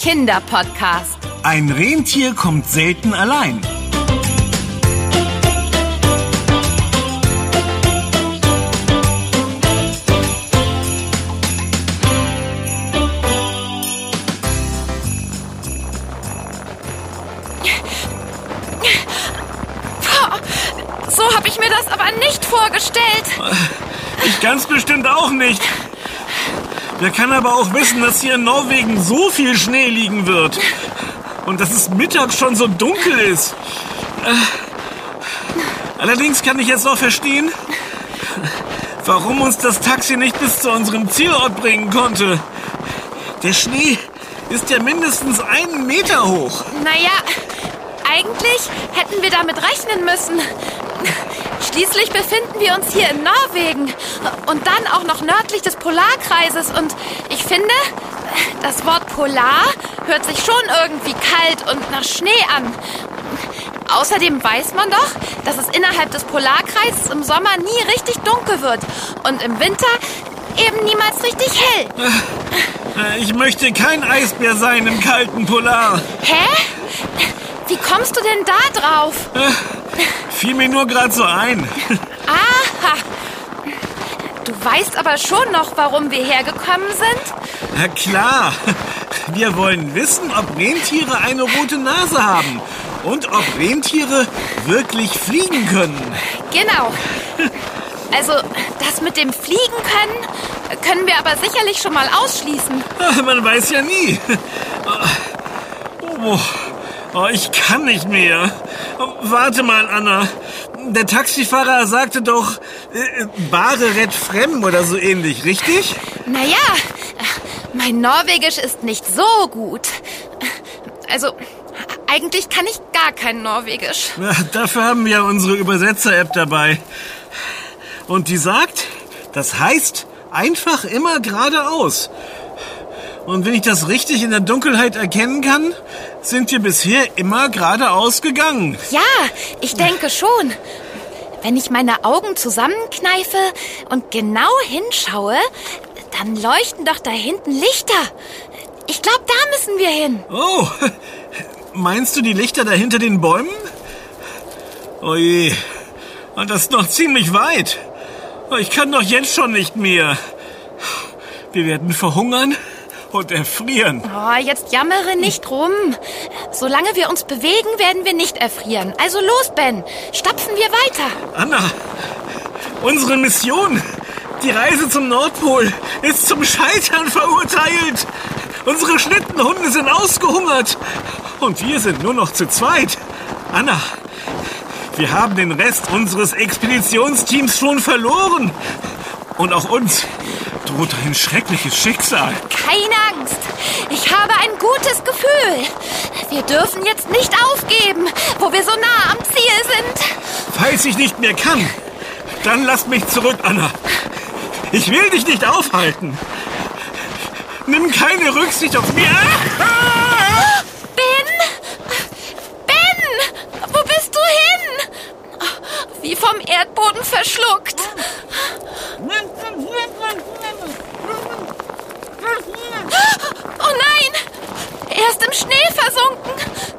Kinderpodcast. Ein Rentier kommt selten allein. So habe ich mir das aber nicht vorgestellt. Ich ganz bestimmt auch nicht. Wer kann aber auch wissen, dass hier in Norwegen so viel Schnee liegen wird? Und dass es mittags schon so dunkel ist. Äh, Allerdings kann ich jetzt auch verstehen, warum uns das Taxi nicht bis zu unserem Zielort bringen konnte. Der Schnee ist ja mindestens einen Meter hoch. Naja, eigentlich hätten wir damit rechnen müssen. Schließlich befinden wir uns hier in Norwegen und dann auch noch nördlich des Polarkreises. Und ich finde, das Wort Polar hört sich schon irgendwie kalt und nach Schnee an. Außerdem weiß man doch, dass es innerhalb des Polarkreises im Sommer nie richtig dunkel wird und im Winter eben niemals richtig hell. Äh, Ich möchte kein Eisbär sein im kalten Polar. Hä? Wie kommst du denn da drauf? Fiel mir nur gerade so ein. Aha. Du weißt aber schon noch, warum wir hergekommen sind? Na klar. Wir wollen wissen, ob Rentiere eine rote Nase haben und ob Rentiere wirklich fliegen können. Genau. Also, das mit dem Fliegen können, können wir aber sicherlich schon mal ausschließen. Man weiß ja nie. Oh, oh, ich kann nicht mehr. Oh, Warte mal, Anna. Der Taxifahrer sagte doch äh, Bare red frem oder so ähnlich, richtig? Naja, mein Norwegisch ist nicht so gut. Also, eigentlich kann ich gar kein Norwegisch. Na, dafür haben wir unsere Übersetzer-App dabei. Und die sagt, das heißt einfach immer geradeaus. Und wenn ich das richtig in der Dunkelheit erkennen kann, sind wir bisher immer geradeaus gegangen. Ja, ich denke schon. Wenn ich meine Augen zusammenkneife und genau hinschaue, dann leuchten doch da hinten Lichter. Ich glaube, da müssen wir hin. Oh, meinst du die Lichter da hinter den Bäumen? Oh je, das ist noch ziemlich weit. Oh, Ich kann doch jetzt schon nicht mehr. Wir werden verhungern und erfrieren. Oh, jetzt jammere nicht rum. Solange wir uns bewegen, werden wir nicht erfrieren. Also los, Ben. Stapfen wir weiter. Anna, unsere Mission, die Reise zum Nordpol, ist zum Scheitern verurteilt. Unsere Schlittenhunde sind ausgehungert. Und wir sind nur noch zu zweit. Anna, wir haben den Rest unseres Expeditionsteams schon verloren. Und auch uns droht ein schreckliches Schicksal. Keine Angst. Ich habe ein gutes Gefühl. Wir dürfen jetzt nicht aufgeben, wo wir so nah am Ziel sind. Falls ich nicht mehr kann, dann lass mich zurück, Anna. Ich will dich nicht aufhalten. Nimm keine Rücksicht auf mich. Ah! Ben? Ben? Wo bist du hin? Wie vom Erdboden verschluckt. Oh nein! Er ist im Schnee versunken.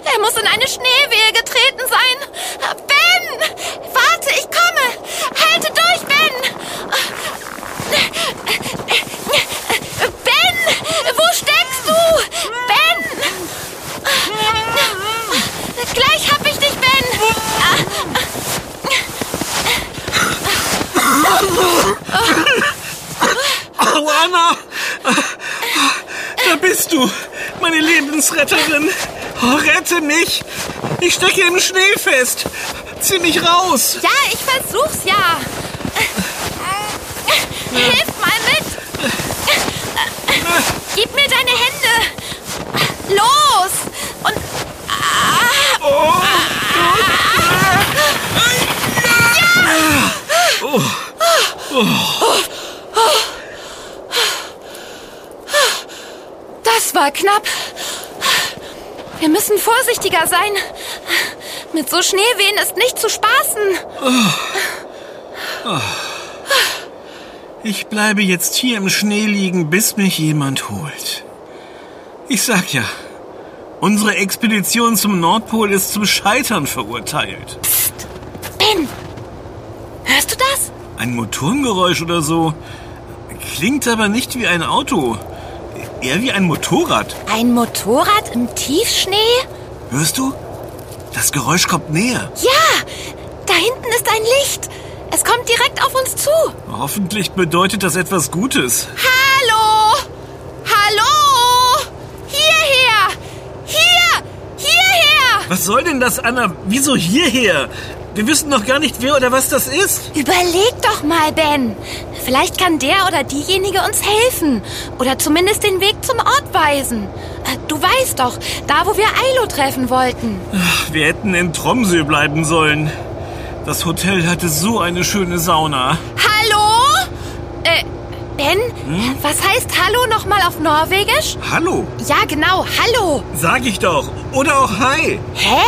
Er muss in eine Schneewehe getreten sein. Ben! Warte, ich komme! Halte durch, Ben! Ben! Wo steckst du? Ben! Gleich hab ich dich, Ben! Oh, Anna! Da bist du, meine Lebensretterin. Oh, rette mich! Ich stecke im Schnee fest. Zieh mich raus. Ja, ich versuch's ja. Hilf mal mit. Gib mir deine Hände. Los. Und Oh, das war knapp. Wir müssen vorsichtiger sein. Mit so Schneewehen ist nicht zu spaßen. ich bleibe jetzt hier im Schnee liegen, bis mich jemand holt. Ich sag ja, Unsere Expedition zum Nordpol ist zum Scheitern verurteilt. Psst. Ben, hörst du das? Ein Motorengeräusch oder so. Klingt aber nicht wie ein Auto. Eher wie ein Motorrad. Ein Motorrad im Tiefschnee? Hörst du? Das Geräusch kommt näher. Ja, da hinten ist ein Licht. Es kommt direkt auf uns zu. Hoffentlich bedeutet das etwas Gutes. Hallo! Hallo! Hierher! Hier! Hierher! Was soll denn das, Anna? Wieso hierher? Wir wissen noch gar nicht, wer oder was das ist. Überleg doch mal, Ben. Vielleicht kann der oder diejenige uns helfen. Oder zumindest den Weg zum Ort weisen. Äh, Du weißt doch, da wo wir Ailo treffen wollten. Wir hätten in Tromsø bleiben sollen. Das Hotel hatte so eine schöne Sauna. Hallo? Äh, Ben, was heißt Hallo nochmal auf Norwegisch? Hallo, Ja, genau, Hallo. sag ich doch. Oder auch Hi. Hä?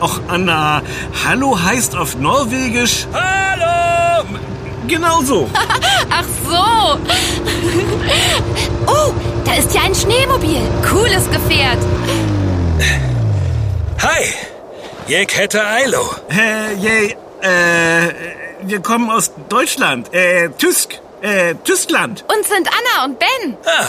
Och, Anna, Hallo heißt auf Norwegisch Hallo! Genau so. Ach so. Oh, da ist ja ein Schneemobil. Cooles Gefährt. Hi! Jeg heter Ailo. Äh, yay, äh, wir kommen aus Deutschland. Äh, Tysk. Äh, Tyskland. Und sind Anna und Ben. Ah,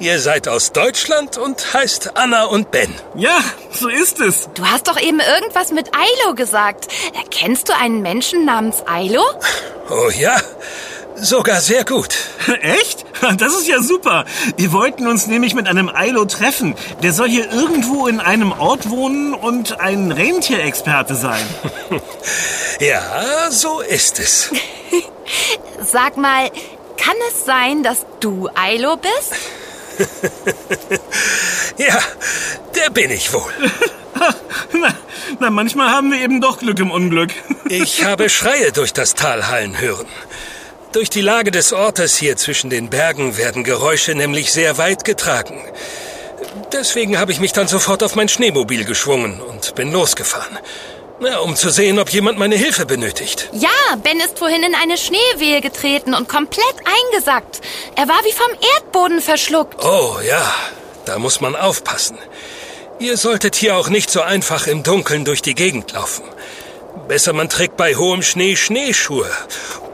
ihr seid aus Deutschland und heißt Anna und Ben. Ja, so ist es. Du hast doch eben irgendwas mit Ailo gesagt. Kennst du einen Menschen namens Ailo? Oh ja, sogar sehr gut. Echt? Das ist ja super. Wir wollten uns nämlich mit einem Ailo treffen. Der soll hier irgendwo in einem Ort wohnen und ein Rentierexperte sein. Ja, so ist es. Sag mal, kann es sein, dass du Ailo bist? Ja, der bin ich wohl. Na, na, manchmal haben wir eben doch Glück im Unglück. Ich habe Schreie durch das Tal hallen hören. Durch die Lage des Ortes hier zwischen den Bergen werden Geräusche nämlich sehr weit getragen. Deswegen habe ich mich dann sofort auf mein Schneemobil geschwungen und bin losgefahren. Na, um zu sehen, ob jemand meine Hilfe benötigt. Ja, Ben ist vorhin in eine Schneewehe getreten und komplett eingesackt. Er war wie vom Erdboden verschluckt. Oh ja, da muss man aufpassen. Ihr solltet hier auch nicht so einfach im Dunkeln durch die Gegend laufen. Besser man trägt bei hohem Schnee Schneeschuhe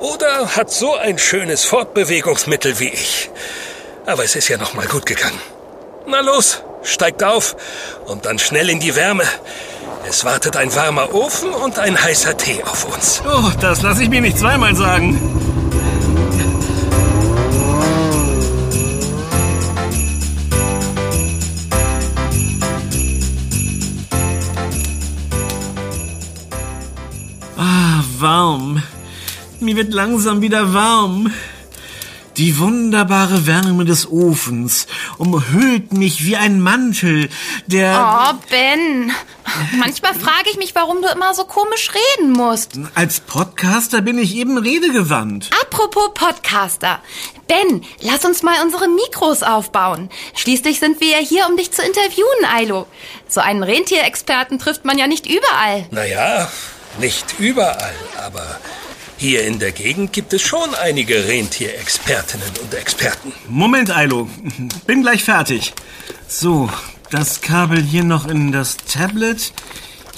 oder hat so ein schönes Fortbewegungsmittel wie ich. Aber es ist ja noch mal gut gegangen. Na los, steigt auf und dann schnell in die Wärme. Es wartet ein warmer Ofen und ein heißer Tee auf uns. Oh, das lasse ich mir nicht zweimal sagen. Ah, warm. Mir wird langsam wieder warm. Die wunderbare Wärme des Ofens umhüllt mich wie ein Mantel, der... Oh, Ben. Manchmal frage ich mich, warum du immer so komisch reden musst. Als Podcaster bin ich eben redegewandt. Apropos Podcaster. Ben, lass uns mal unsere Mikros aufbauen. Schließlich sind wir ja hier, um dich zu interviewen, Ailo. So einen Rentierexperten trifft man ja nicht überall. Naja, nicht überall, aber hier in der Gegend gibt es schon einige Rentierexpertinnen und Experten. Moment, Ailo. Bin gleich fertig. So, das Kabel hier noch in das Tablet.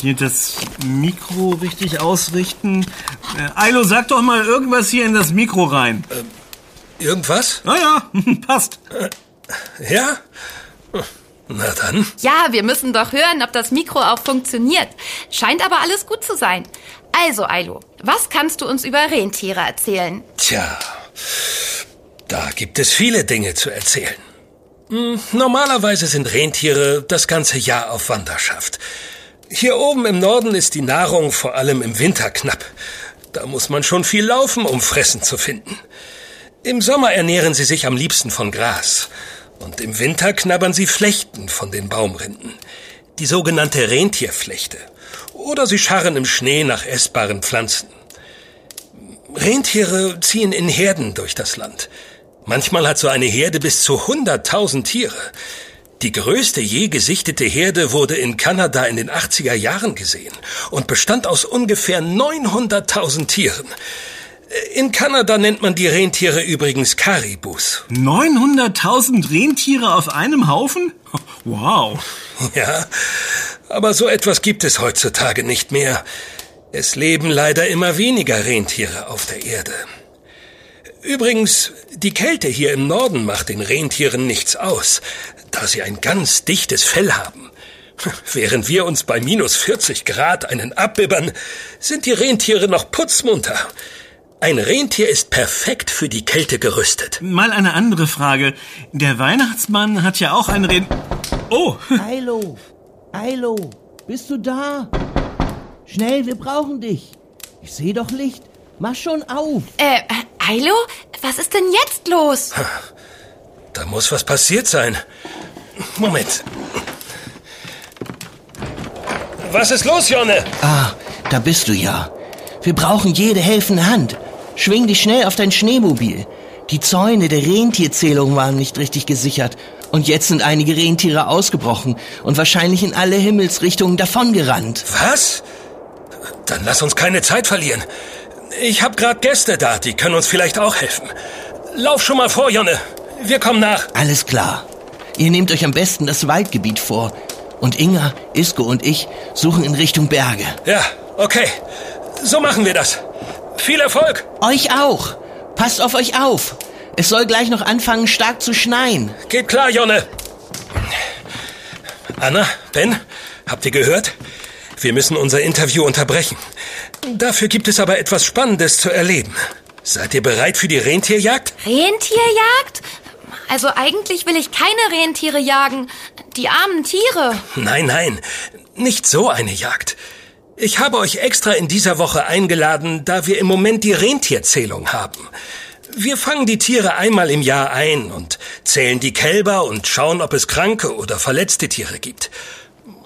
Hier das Mikro richtig ausrichten. Äh, Ailo, sag doch mal irgendwas hier in das Mikro rein. Irgendwas? Ah ja, passt. Ja? Na dann. Ja, wir müssen doch hören, ob das Mikro auch funktioniert. Scheint aber alles gut zu sein. Also, Ailo, was kannst du uns über Rentiere erzählen? Tja, da gibt es viele Dinge zu erzählen. Hm, Normalerweise sind Rentiere das ganze Jahr auf Wanderschaft. Hier oben im Norden ist die Nahrung vor allem im Winter knapp. Da muss man schon viel laufen, um Fressen zu finden. Im Sommer ernähren sie sich am liebsten von Gras. Und im Winter knabbern sie Flechten von den Baumrinden. Die sogenannte Rentierflechte. Oder sie scharren im Schnee nach essbaren Pflanzen. Rentiere ziehen in Herden durch das Land. Manchmal hat so eine Herde bis zu 100.000 Tiere. Die größte je gesichtete Herde wurde in Kanada in den 80er Jahren gesehen und bestand aus ungefähr 900.000 Tieren. In Kanada nennt man die Rentiere übrigens Karibus. 900.000 Rentiere auf einem Haufen? Wow. Ja, aber so etwas gibt es heutzutage nicht mehr. Es leben leider immer weniger Rentiere auf der Erde. Übrigens, die Kälte hier im Norden macht den Rentieren nichts aus, da sie ein ganz dichtes Fell haben. Während wir uns bei minus 40 Grad einen abbibbern, sind die Rentiere noch putzmunter. Ein Rentier ist perfekt für die Kälte gerüstet. Mal eine andere Frage. Der Weihnachtsmann hat ja auch ein Ren... Oh, Ailo, Ailo, bist du da? Schnell, wir brauchen dich. Ich sehe doch Licht. Mach schon auf. Äh, Ailo? Was ist denn jetzt los? Da muss was passiert sein. Moment. Was ist los, Jonne? Ah, da bist du ja. Wir brauchen jede helfende Hand. Schwing dich schnell auf dein Schneemobil. Die Zäune der Rentierzählung waren nicht richtig gesichert. Und jetzt sind einige Rentiere ausgebrochen und wahrscheinlich in alle Himmelsrichtungen davongerannt. Was? Dann lass uns keine Zeit verlieren. Ich hab grad Gäste da, die können uns vielleicht auch helfen. Lauf schon mal vor, Jonne. Wir kommen nach. Alles klar. Ihr nehmt euch am besten das Waldgebiet vor. Und Inga, Isko und ich suchen in Richtung Berge. Ja, okay. So machen wir das. Viel Erfolg. Euch auch. Passt auf euch auf. Es soll gleich noch anfangen, stark zu schneien. Geht klar, Jonne. Anna, Ben, habt ihr gehört? Wir müssen unser Interview unterbrechen. Dafür gibt es aber etwas Spannendes zu erleben. Seid ihr bereit für die Rentierjagd? Rentierjagd? Also eigentlich will ich keine Rentiere jagen. Die armen Tiere. Nein, nein, nicht so eine Jagd. Ich habe euch extra in dieser Woche eingeladen, da wir im Moment die Rentierzählung haben. Wir fangen die Tiere einmal im Jahr ein und zählen die Kälber und schauen, ob es kranke oder verletzte Tiere gibt.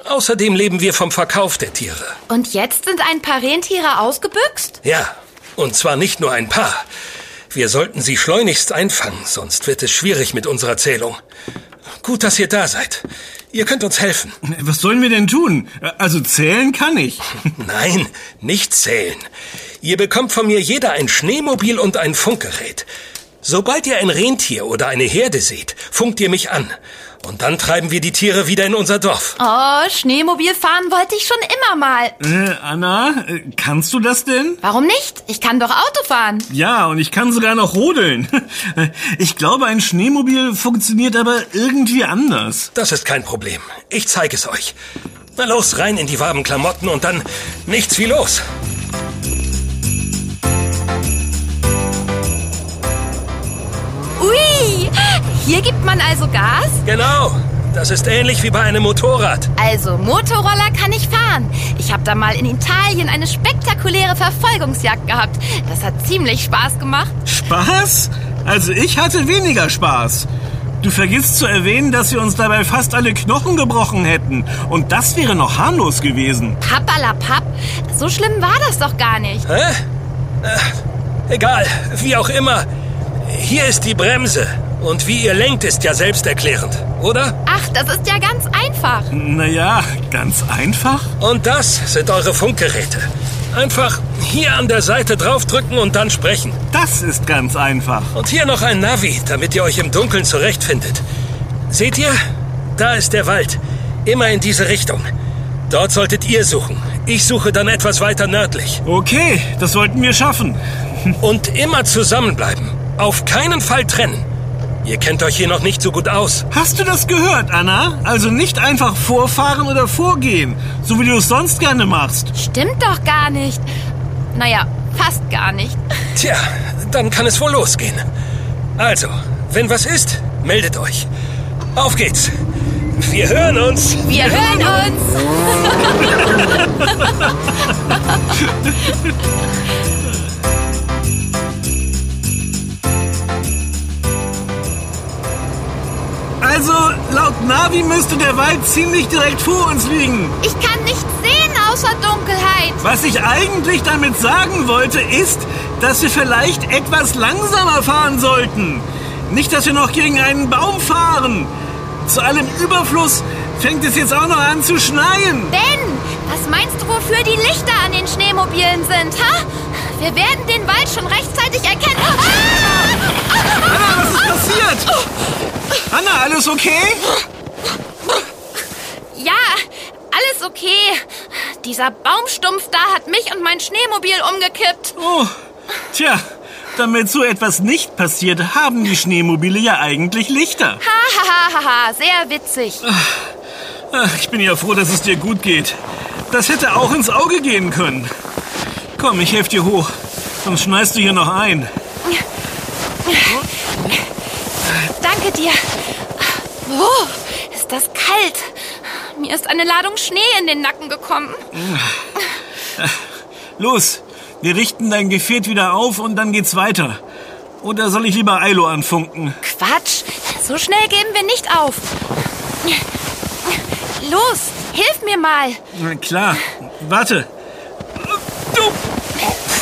Außerdem leben wir vom Verkauf der Tiere. Und jetzt sind ein paar Rentiere ausgebüxt? Ja, und zwar nicht nur ein paar. Wir sollten sie schleunigst einfangen, sonst wird es schwierig mit unserer Zählung. Gut, dass ihr da seid. Ihr könnt uns helfen. was sollen wir denn tun? Also zählen kann ich. Nein, nicht zählen. Ihr bekommt von mir jeder ein Schneemobil und ein Funkgerät. Sobald ihr ein Rentier oder eine Herde seht, funkt ihr mich an. Und dann treiben wir die Tiere wieder in unser Dorf. Oh, Schneemobil fahren wollte ich schon immer mal. Äh, Anna, äh, kannst du das denn? Warum nicht? Ich kann doch Auto fahren. Ja, und ich kann sogar noch rodeln. Ich glaube, ein Schneemobil funktioniert aber irgendwie anders. Das ist kein Problem. Ich zeige es euch. Na los, rein in die warmen Klamotten und dann nichts wie los. Hier gibt man also Gas? Genau. Das ist ähnlich wie bei einem Motorrad. Also Motorroller kann ich fahren. Ich habe da mal in Italien eine spektakuläre Verfolgungsjagd gehabt. Das hat ziemlich Spaß gemacht. Spaß? Also ich hatte weniger Spaß. Du vergisst zu erwähnen, dass wir uns dabei fast alle Knochen gebrochen hätten. Und das wäre noch harmlos gewesen. Pappalapapp, so schlimm war das doch gar nicht. Hä? Äh, egal, wie auch immer. Hier ist die Bremse. Und wie ihr lenkt, ist ja selbsterklärend, oder? Ach, das ist ja ganz einfach. Naja, ganz einfach. Und das sind eure Funkgeräte. Einfach hier an der Seite draufdrücken und dann sprechen. Das ist ganz einfach. Und hier noch ein Navi, damit ihr euch im Dunkeln zurechtfindet. Seht ihr? Da ist der Wald. Immer in diese Richtung. Dort solltet ihr suchen. Ich suche dann etwas weiter nördlich. Okay, das sollten wir schaffen. Und immer zusammenbleiben. Auf keinen Fall trennen. Ihr kennt euch hier noch nicht so gut aus. Hast du das gehört, Anna? Also nicht einfach vorfahren oder vorgehen, so wie du es sonst gerne machst. Stimmt doch gar nicht. Naja, fast gar nicht. Tja, dann kann es wohl losgehen. Also, wenn was ist, meldet euch. Auf geht's. Wir hören uns. Wir hören uns. Navi müsste der Wald ziemlich direkt vor uns liegen. Ich kann nichts sehen außer Dunkelheit. Was ich eigentlich damit sagen wollte, ist, dass wir vielleicht etwas langsamer fahren sollten. Nicht, dass wir noch gegen einen Baum fahren. Zu allem Überfluss fängt es jetzt auch noch an zu schneien. Ben, was meinst du, wofür die Lichter an den Schneemobilen sind, ha? Wir werden den Wald schon rechtzeitig erkennen. Ah! Passiert? Anna, alles okay? Ja, Dieser Baumstumpf da hat mich und mein Schneemobil umgekippt. Oh, tja, damit so etwas nicht passiert, haben die Schneemobile ja eigentlich Lichter. Ha, ha, ha, ha, sehr witzig. Ach, ich bin ja froh, dass es dir gut geht. Das hätte auch ins Auge gehen können. Komm, ich helf dir hoch, sonst schneist du hier noch ein. Danke dir. Oh, ist das kalt. Mir ist eine Ladung Schnee in den Nacken gekommen. Los, wir richten dein Gefährt wieder auf und dann geht's weiter. Oder soll ich lieber Ailo anfunken? Quatsch, so schnell geben wir nicht auf. Los, hilf mir mal. Na klar, warte. Du.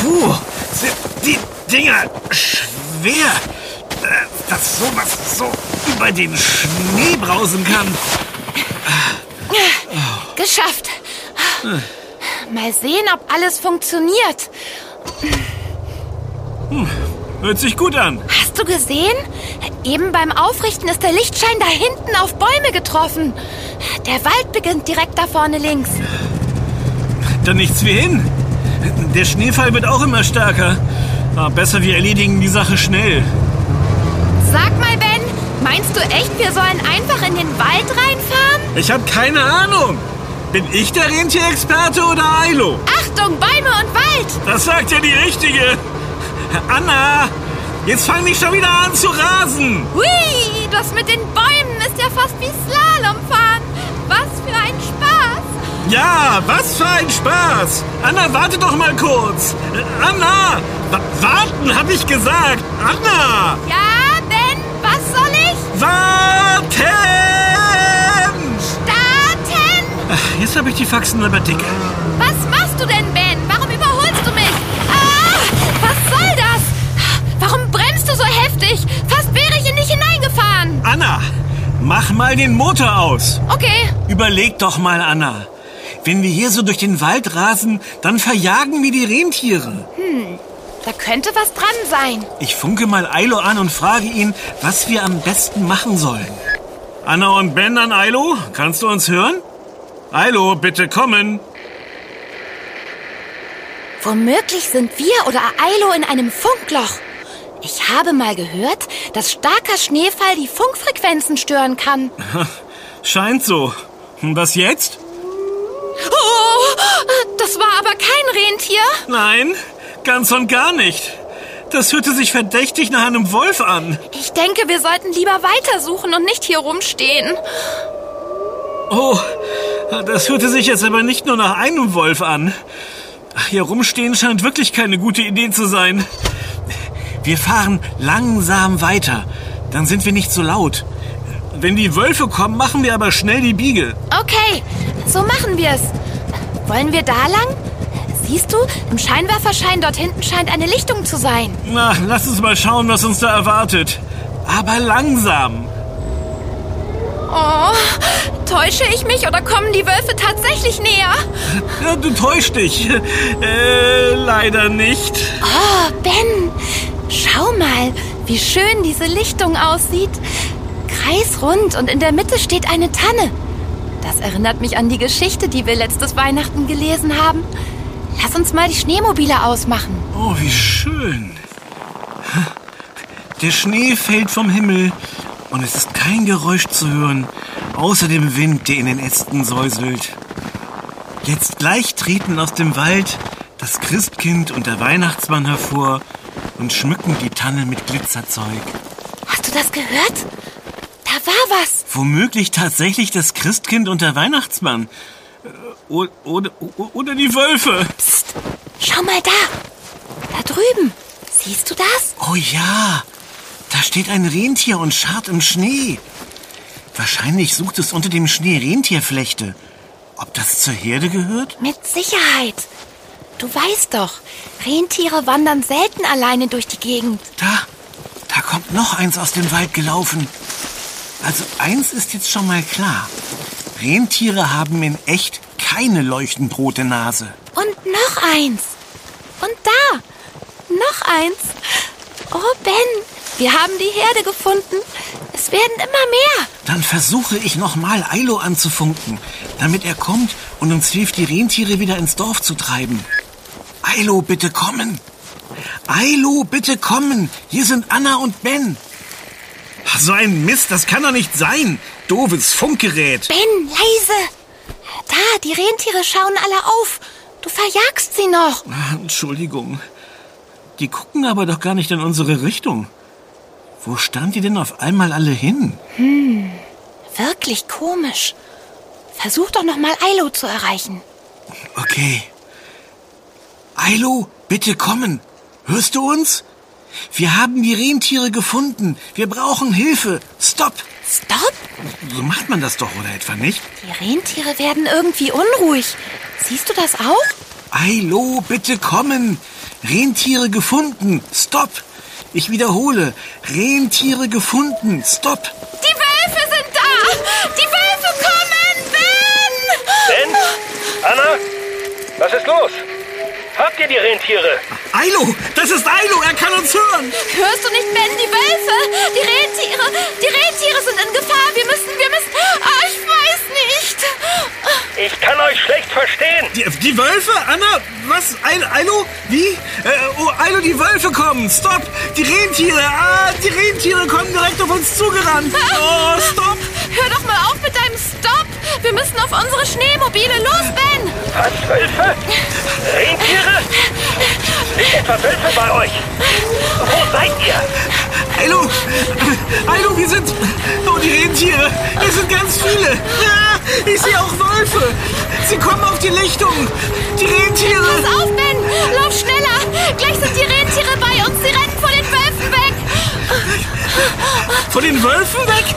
Puh, sind die Dinger schwer. Dass sowas so über den Schnee brausen kann. Geschafft. Mal sehen, ob alles funktioniert. Hört sich gut an. Hast du gesehen? Eben beim Aufrichten ist der Lichtschein da hinten auf Bäume getroffen. Der Wald beginnt direkt da vorne links. Dann nichts wie hin. Der Schneefall wird auch immer stärker. Aber besser, wir erledigen die Sache schnell. Sag mal, Ben, meinst du echt, wir sollen einfach in den Wald reinfahren? Ich habe keine Ahnung. Bin ich der Rentierexperte oder Ailo? Achtung, Bäume und Wald! Das sagt ja die Richtige. Anna, jetzt fang nicht schon wieder an zu rasen. Hui, das mit den Bäumen ist ja fast wie Slalomfahren. Was für ein Spaß! Ja, was für ein Spaß. Anna, warte doch mal kurz. Anna, wa warten, habe ich gesagt. Anna, Ja, was soll ich? warten. Starten! Ach, Jetzt habe ich die Faxen aber dick. Was machst du denn, Ben? Warum überholst du mich? Ah, was soll das? Warum bremst du so heftig? Fast wäre ich in dich hineingefahren. Anna, mach mal den Motor aus. Okay, Überleg doch mal, Anna. Wenn wir hier so durch den Wald rasen, dann verjagen wir die Rentiere. Da könnte was dran sein. Ich funke mal Ailo an und frage ihn, was wir am besten machen sollen. Anna und Ben an Ailo, kannst du uns hören? Ailo, bitte kommen. Womöglich sind wir oder Ailo in einem Funkloch. Ich habe mal gehört, dass starker Schneefall die Funkfrequenzen stören kann. Scheint so. Und Was jetzt? Oh, das war aber kein Rentier. Nein, ganz und gar nicht. Das hörte sich verdächtig nach einem Wolf an. Ich denke, wir sollten lieber weitersuchen und nicht hier rumstehen. Oh, das hörte sich jetzt aber nicht nur nach einem Wolf an. Hier rumstehen scheint wirklich keine gute Idee zu sein. Wir fahren langsam weiter. Dann sind wir nicht so laut. Wenn die Wölfe kommen, machen wir aber schnell die Biege. Okay, so machen wir es. Wollen wir da lang? Siehst du, im Scheinwerferschein dort hinten scheint eine Lichtung zu sein. Na, lass uns mal schauen, was uns da erwartet. Aber langsam. Oh, täusche ich mich oder kommen die Wölfe tatsächlich näher? Ja, du täuscht dich. Äh, leider nicht. Oh, Ben, schau mal, wie schön diese Lichtung aussieht. Kreisrund und in der Mitte steht eine Tanne. Das erinnert mich an die Geschichte, die wir letztes Weihnachten gelesen haben. Lass uns mal die Schneemobile ausmachen. Oh, wie schön. Der Schnee fällt vom Himmel und es ist kein Geräusch zu hören, außer dem Wind, der in den Ästen säuselt. Jetzt gleich treten aus dem Wald das Christkind und der Weihnachtsmann hervor und schmücken die Tanne mit Glitzerzeug. Hast du das gehört? Da war was. Womöglich tatsächlich das Christkind und der Weihnachtsmann. Äh, o- Oder, o- oder die Wölfe. Psst, schau mal da. Da drüben. Siehst du das? Oh ja, da steht ein Rentier und scharrt im Schnee. Wahrscheinlich sucht es unter dem Schnee Rentierflechte. Ob das zur Herde gehört? Mit Sicherheit. Du weißt doch, Rentiere wandern selten alleine durch die Gegend. Da, da kommt noch eins aus dem Wald gelaufen. Also eins ist jetzt schon mal klar. Rentiere haben in echt keine leuchtend rote Nase. Und noch eins. Und da. Noch eins. Oh, Ben, wir haben die Herde gefunden. Es werden immer mehr. Dann versuche ich nochmal Ailo anzufunken, damit er kommt und uns hilft, die Rentiere wieder ins Dorf zu treiben. Ailo, bitte kommen. Ailo, bitte kommen. Hier sind Anna und Ben. So ein Mist, das kann doch nicht sein. Doofes Funkgerät. Ben, leise. Da, die Rentiere schauen alle auf. Du verjagst sie noch. Ah, Entschuldigung. Die gucken aber doch gar nicht in unsere Richtung. Wo stand die denn auf einmal alle hin? Wirklich komisch. Versuch doch noch mal Ailo zu erreichen. Okay. Ailo, bitte kommen. Hörst du uns? Wir haben die Rentiere gefunden. Wir brauchen Hilfe. Stopp. Stopp! So macht man das doch, oder etwa nicht? Die Rentiere werden irgendwie unruhig. Siehst du das auch? Ailo, bitte kommen. Rentiere gefunden. Stopp. Ich wiederhole. Rentiere gefunden. Stopp. Die Wölfe sind da! Die Wölfe kommen! Ben! Ben? Anna? Was ist los? Habt ihr die Rentiere? Ailo, das ist Ailo. Er kann uns hören. Hörst du nicht, Ben? Die Wölfe! Die Rentiere! Die Rentiere sind in Gefahr! Wir müssen, wir müssen... Ah, ich weiß nicht! Ich kann euch schlecht verstehen. Die, die Wölfe? Anna? Was? Ailo? Ailo? Wie? Äh, oh, Ailo, die Wölfe kommen. Stopp. Die Rentiere. Ah, die Rentiere kommen direkt auf uns zugerannt. Oh, stopp. Hör doch mal auf mit deinem Stopp! Wir müssen auf unsere Schneemobile. Los, Ben! Was, Wölfe? Rentiere? Sind etwa Wölfe bei euch? Wo seid ihr? Ailo, Ailo, wir sind... Oh, die Rentiere. Es sind ganz viele. Ich sehe auch Wölfe. Sie kommen auf die Lichtung. Die Rentiere. Pass auf, Ben! Lauf schneller! Gleich sind die Rentiere bei uns. Sie rennen vor den Wölfen weg! Von den Wölfen weg?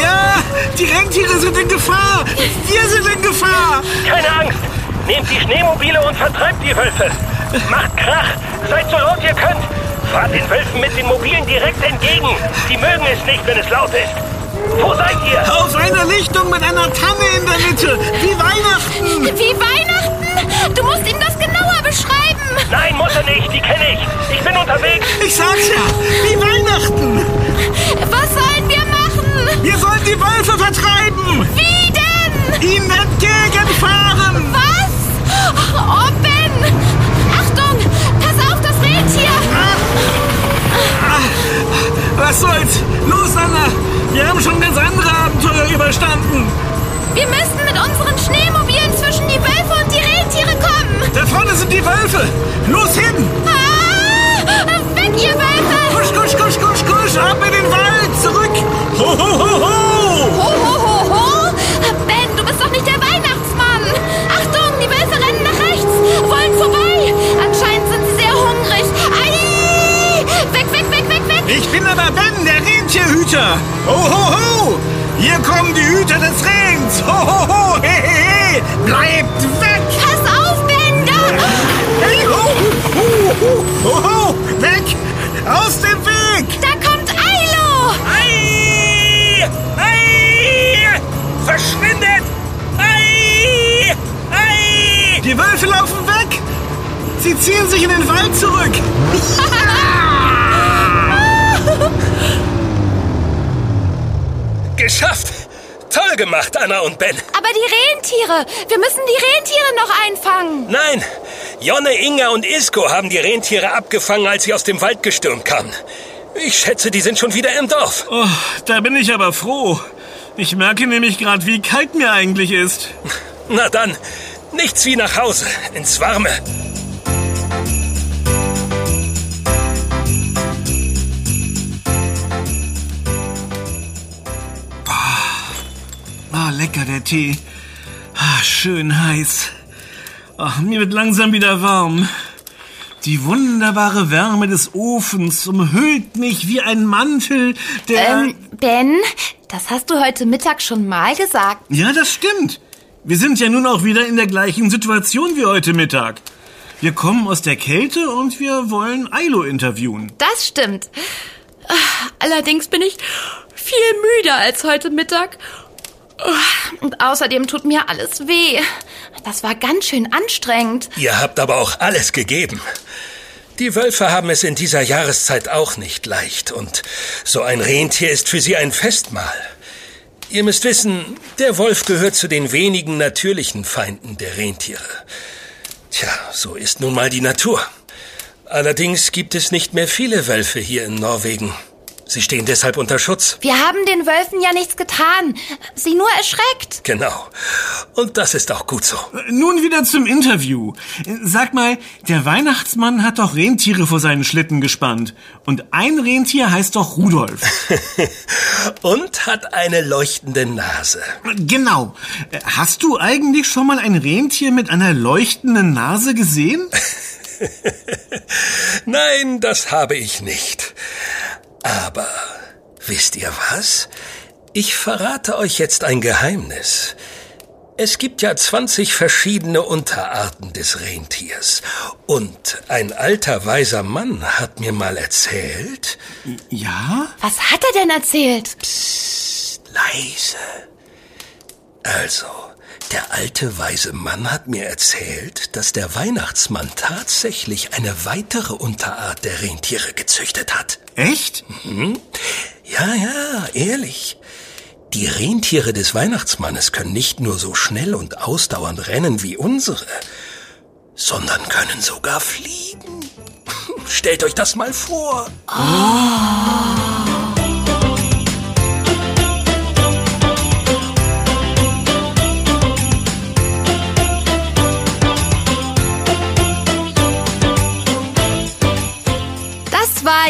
Ja, die Rentiere sind in Gefahr. Wir sind in Gefahr. Keine Angst. Nehmt die Schneemobile und vertreibt die Wölfe. Macht Krach. Seid so laut ihr könnt. Fahrt den Wölfen mit den Mobilen direkt entgegen. Sie mögen es nicht, wenn es laut ist. Wo seid ihr? Auf einer Lichtung mit einer Tanne in der Mitte. Wie Weihnachten. Wie Weihnachten? Du musst ihm das genauer beschreiben! Nein, muss er nicht. Die kenne ich. Ich bin unterwegs. Ich sag's ja. Wie Weihnachten. Was sollen Wir sollen die Wölfe vertreiben. Wie denn? Ihnen entgegenfahren. Was? Oh, Ben! Achtung! Pass auf, das Rentier! Was soll's? Los, Anna. Wir haben schon ganz andere Abenteuer überstanden. Wir müssen mit unseren Schneemobilen zwischen die Wölfe und die Rentiere kommen! Da vorne sind die Wölfe. Los hin. Ah! Weg, ihr Wölfe! Kusch, kusch, kusch, kusch, kusch. Ab in den Wald. Zurück. Ho, ho. Ho, der Rentierhüter. Ho, ho, ho. Hier kommen die Hüter des Rehns. Ho, ho, ho. He, he, he. Bleibt weg. Pass auf, Ben! Da! Hey, ho, ho, ho, ho, ho. Weg. Aus dem Weg. Da kommt Ailo! Ei! Ei! Verschwindet! Ei! Ei! Die Wölfe laufen weg. Sie ziehen sich in den Wald zurück. Geschafft! Toll gemacht, Anna und Ben. Aber die Rentiere! Wir müssen die Rentiere noch einfangen! Nein, Jonne, Inga und Isko haben die Rentiere abgefangen, als sie aus dem Wald gestürmt kamen. Ich schätze, die sind schon wieder im Dorf. Oh, da bin ich aber froh. Ich merke nämlich gerade, wie kalt mir eigentlich ist. Na dann, nichts wie nach Hause, ins Warme. Lecker der Tee. Ah, schön heiß. Ach, mir wird langsam wieder warm. Die wunderbare Wärme des Ofens umhüllt mich wie ein Mantel, der... Ähm, Ben, das hast du heute Mittag schon mal gesagt. Ja, das stimmt. Wir sind ja nun auch wieder in der gleichen Situation wie heute Mittag. Wir kommen aus der Kälte und wir wollen Ailo interviewen. Das stimmt. Ah, Allerdings bin ich viel müder als heute Mittag. Und außerdem tut mir alles weh. Das war ganz schön anstrengend. Ihr habt aber auch alles gegeben. Die Wölfe haben es in dieser Jahreszeit auch nicht leicht und so ein Rentier ist für sie ein Festmahl. Ihr müsst wissen, der Wolf gehört zu den wenigen natürlichen Feinden der Rentiere. Tja, so ist nun mal die Natur. Allerdings gibt es nicht mehr viele Wölfe hier in Norwegen. Sie stehen deshalb unter Schutz. Wir haben den Wölfen ja nichts getan. Sie nur erschreckt. Genau. Und das ist auch gut so. Nun wieder zum Interview. Sag mal, der Weihnachtsmann hat doch Rentiere vor seinen Schlitten gespannt. Und ein Rentier heißt doch Rudolf. Und hat eine leuchtende Nase. Genau. Hast du eigentlich schon mal ein Rentier mit einer leuchtenden Nase gesehen? Nein, das habe ich nicht. Aber wisst ihr was? Ich verrate euch jetzt ein Geheimnis. Es gibt ja 20 verschiedene Unterarten des Rentiers. Und ein alter weiser Mann hat mir mal erzählt. Ja? Was hat er denn erzählt? Psst, leise. Also, der alte weise Mann hat mir erzählt, dass der Weihnachtsmann tatsächlich eine weitere Unterart der Rentiere gezüchtet hat. Echt? Mhm. Ja, ja, ehrlich. Die Rentiere des Weihnachtsmannes können nicht nur so schnell und ausdauernd rennen wie unsere, sondern können sogar fliegen. Stellt euch das mal vor. Oh.